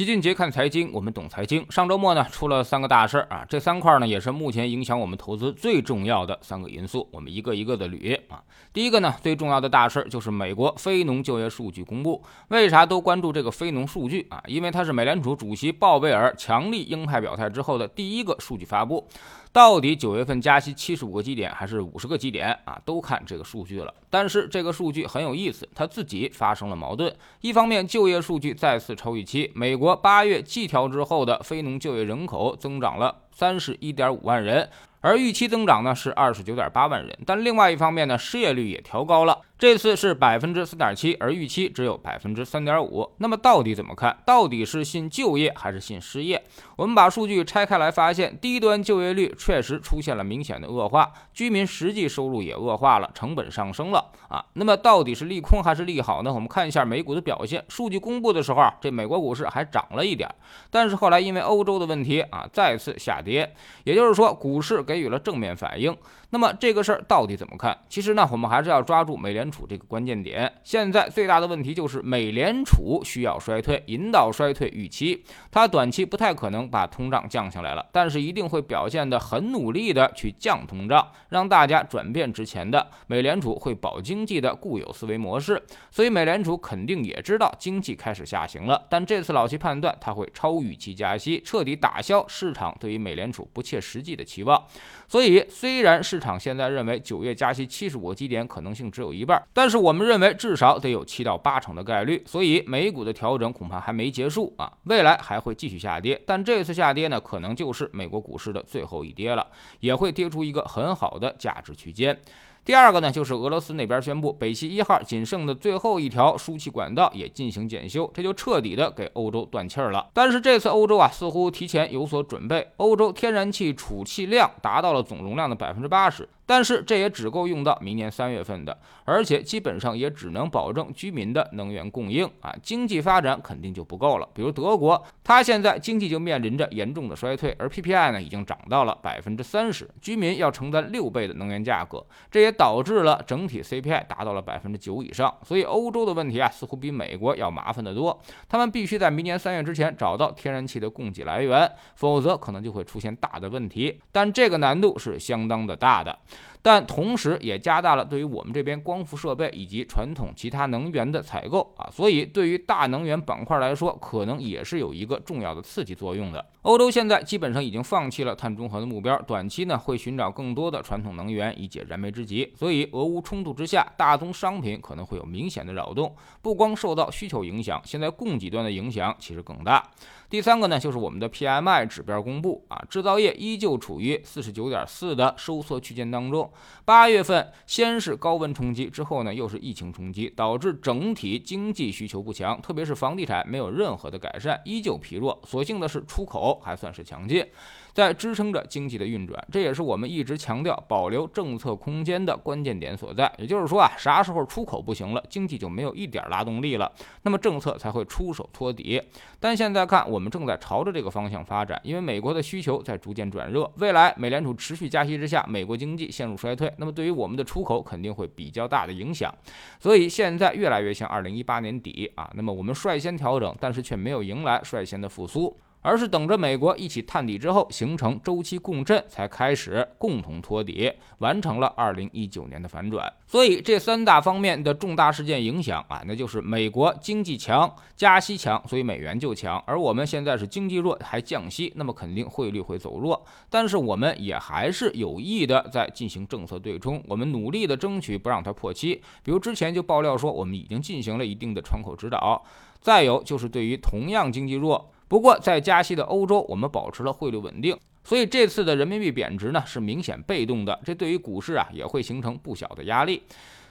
齐俊杰看财经，我们懂财经。上周末呢，出了三个大事儿啊，这三块呢也是目前影响我们投资最重要的三个因素。我们一个一个的捋啊。第一个呢，最重要的大事儿就是美国非农就业数据公布。为啥都关注这个非农数据啊？因为它是美联储主席鲍威尔强力鹰派表态之后的第一个数据发布。到底九月份加息七十五个基点还是五十个基点啊？都看这个数据了。但是这个数据很有意思，它自己发生了矛盾。一方面，就业数据再次超预期，美国八月季调之后的非农就业人口增长了三十一点五万人。而预期增长呢是二十九点八万人，但另外一方面呢，失业率也调高了，这次是百分之四点七，而预期只有百分之三点五。那么到底怎么看？到底是信就业还是信失业？我们把数据拆开来，发现低端就业率确实出现了明显的恶化，居民实际收入也恶化了，成本上升了啊。那么到底是利空还是利好呢？我们看一下美股的表现。数据公布的时候啊，这美国股市还涨了一点，但是后来因为欧洲的问题啊，再次下跌。也就是说，股市。给予了正面反应。那么这个事儿到底怎么看？其实呢，我们还是要抓住美联储这个关键点。现在最大的问题就是美联储需要衰退，引导衰退预期。它短期不太可能把通胀降下来了，但是一定会表现得很努力的去降通胀，让大家转变之前的美联储会保经济的固有思维模式。所以美联储肯定也知道经济开始下行了，但这次老齐判断它会超预期加息，彻底打消市场对于美联储不切实际的期望。所以虽然市场现在认为九月加息七十五个基点可能性只有一半，但是我们认为至少得有七到八成的概率。所以美股的调整恐怕还没结束啊，未来还会继续下跌。但这次下跌呢，可能就是美国股市的最后一跌了，也会跌出一个很好的价值区间。第二个呢，就是俄罗斯那边宣布北溪一号仅剩的最后一条输气管道也进行检修，这就彻底的给欧洲断气儿了。但是这次欧洲啊，似乎提前有所准备，欧洲天然气储气量达到了总容量的百分之八十。但是这也只够用到明年三月份的，而且基本上也只能保证居民的能源供应啊，经济发展肯定就不够了。比如德国，它现在经济就面临着严重的衰退，而 PPI 呢已经涨到了百分之三十，居民要承担六倍的能源价格，这也导致了整体 CPI 达到了百分之九以上。所以欧洲的问题啊，似乎比美国要麻烦得多。他们必须在明年三月之前找到天然气的供给来源，否则可能就会出现大的问题。但这个难度是相当的大的。但同时也加大了对于我们这边光伏设备以及传统其他能源的采购啊，所以对于大能源板块来说，可能也是有一个重要的刺激作用的。欧洲现在基本上已经放弃了碳中和的目标，短期呢会寻找更多的传统能源以解燃眉之急。所以俄乌冲突之下，大宗商品可能会有明显的扰动，不光受到需求影响，现在供给端的影响其实更大。第三个呢，就是我们的 PMI 指标公布啊，制造业依旧处于四十九点四的收缩区间当中。八月份先是高温冲击，之后呢又是疫情冲击，导致整体经济需求不强，特别是房地产没有任何的改善，依旧疲弱。所幸的是出口还算是强劲。在支撑着经济的运转，这也是我们一直强调保留政策空间的关键点所在。也就是说啊，啥时候出口不行了，经济就没有一点拉动力了，那么政策才会出手托底。但现在看，我我们正在朝着这个方向发展，因为美国的需求在逐渐转热。未来美联储持续加息之下，美国经济陷入衰退，那么对于我们的出口肯定会比较大的影响。所以现在越来越像二零一八年底啊，那么我们率先调整，但是却没有迎来率先的复苏。而是等着美国一起探底之后，形成周期共振，才开始共同托底，完成了二零一九年的反转。所以这三大方面的重大事件影响啊，那就是美国经济强，加息强，所以美元就强；而我们现在是经济弱，还降息，那么肯定汇率会走弱。但是我们也还是有意的在进行政策对冲，我们努力的争取不让它破七。比如之前就爆料说，我们已经进行了一定的窗口指导。再有就是对于同样经济弱。不过，在加息的欧洲，我们保持了汇率稳定，所以这次的人民币贬值呢是明显被动的，这对于股市啊也会形成不小的压力。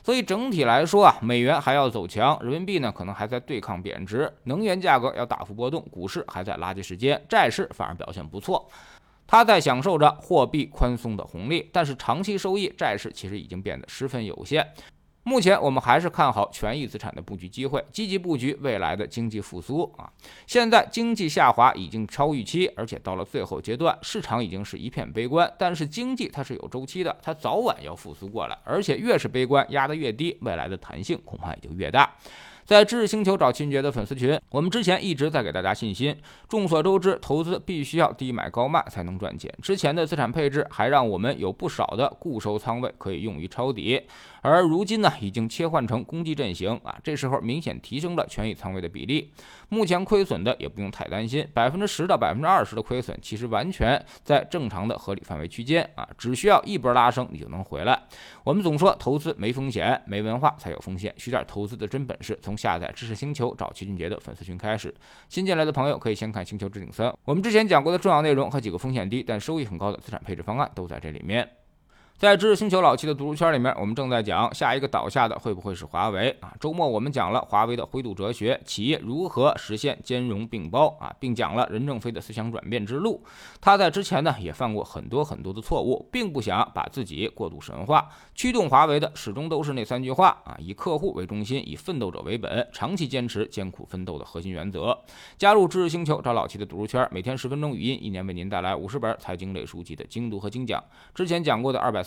所以整体来说啊，美元还要走强，人民币呢可能还在对抗贬值，能源价格要大幅波动，股市还在垃圾时间，债市反而表现不错，它在享受着货币宽松的红利，但是长期收益，债市其实已经变得十分有限。目前我们还是看好权益资产的布局机会，积极布局未来的经济复苏啊！现在经济下滑已经超预期，而且到了最后阶段，市场已经是一片悲观。但是经济它是有周期的，它早晚要复苏过来，而且越是悲观压得越低，未来的弹性恐怕也就越大。在知识星球找齐俊杰的粉丝群，我们之前一直在给大家信心。众所周知，投资必须要低买高卖才能赚钱。之前的资产配置还让我们有不少的固收仓位可以用于抄底，而如今呢，已经切换成攻击阵型啊，这时候明显提升了权益仓位的比例。目前亏损的也不用太担心，百分之十到百分之二十的亏损其实完全在正常的合理范围区间啊，只需要一波拉升你就能回来。我们总说投资没风险，没文化才有风险，学点投资的真本事，从下载知识星球找齐俊杰的粉丝群开始。新进来的朋友可以先看星球置顶三，我们之前讲过的重要内容和几个风险低但收益很高的资产配置方案都在这里面。在知识星球老七的读书圈里面，我们正在讲下一个倒下的会不会是华为啊？周末我们讲了华为的灰度哲学，企业如何实现兼容并包啊，并讲了任正非的思想转变之路。他在之前呢也犯过很多很多的错误，并不想把自己过度神化。驱动华为的始终都是那三句话啊：以客户为中心，以奋斗者为本，长期坚持艰苦奋斗的核心原则。加入知识星球找老七的读书圈，每天十分钟语音，一年为您带来五十本财经类书籍的精读和精讲。之前讲过的二百。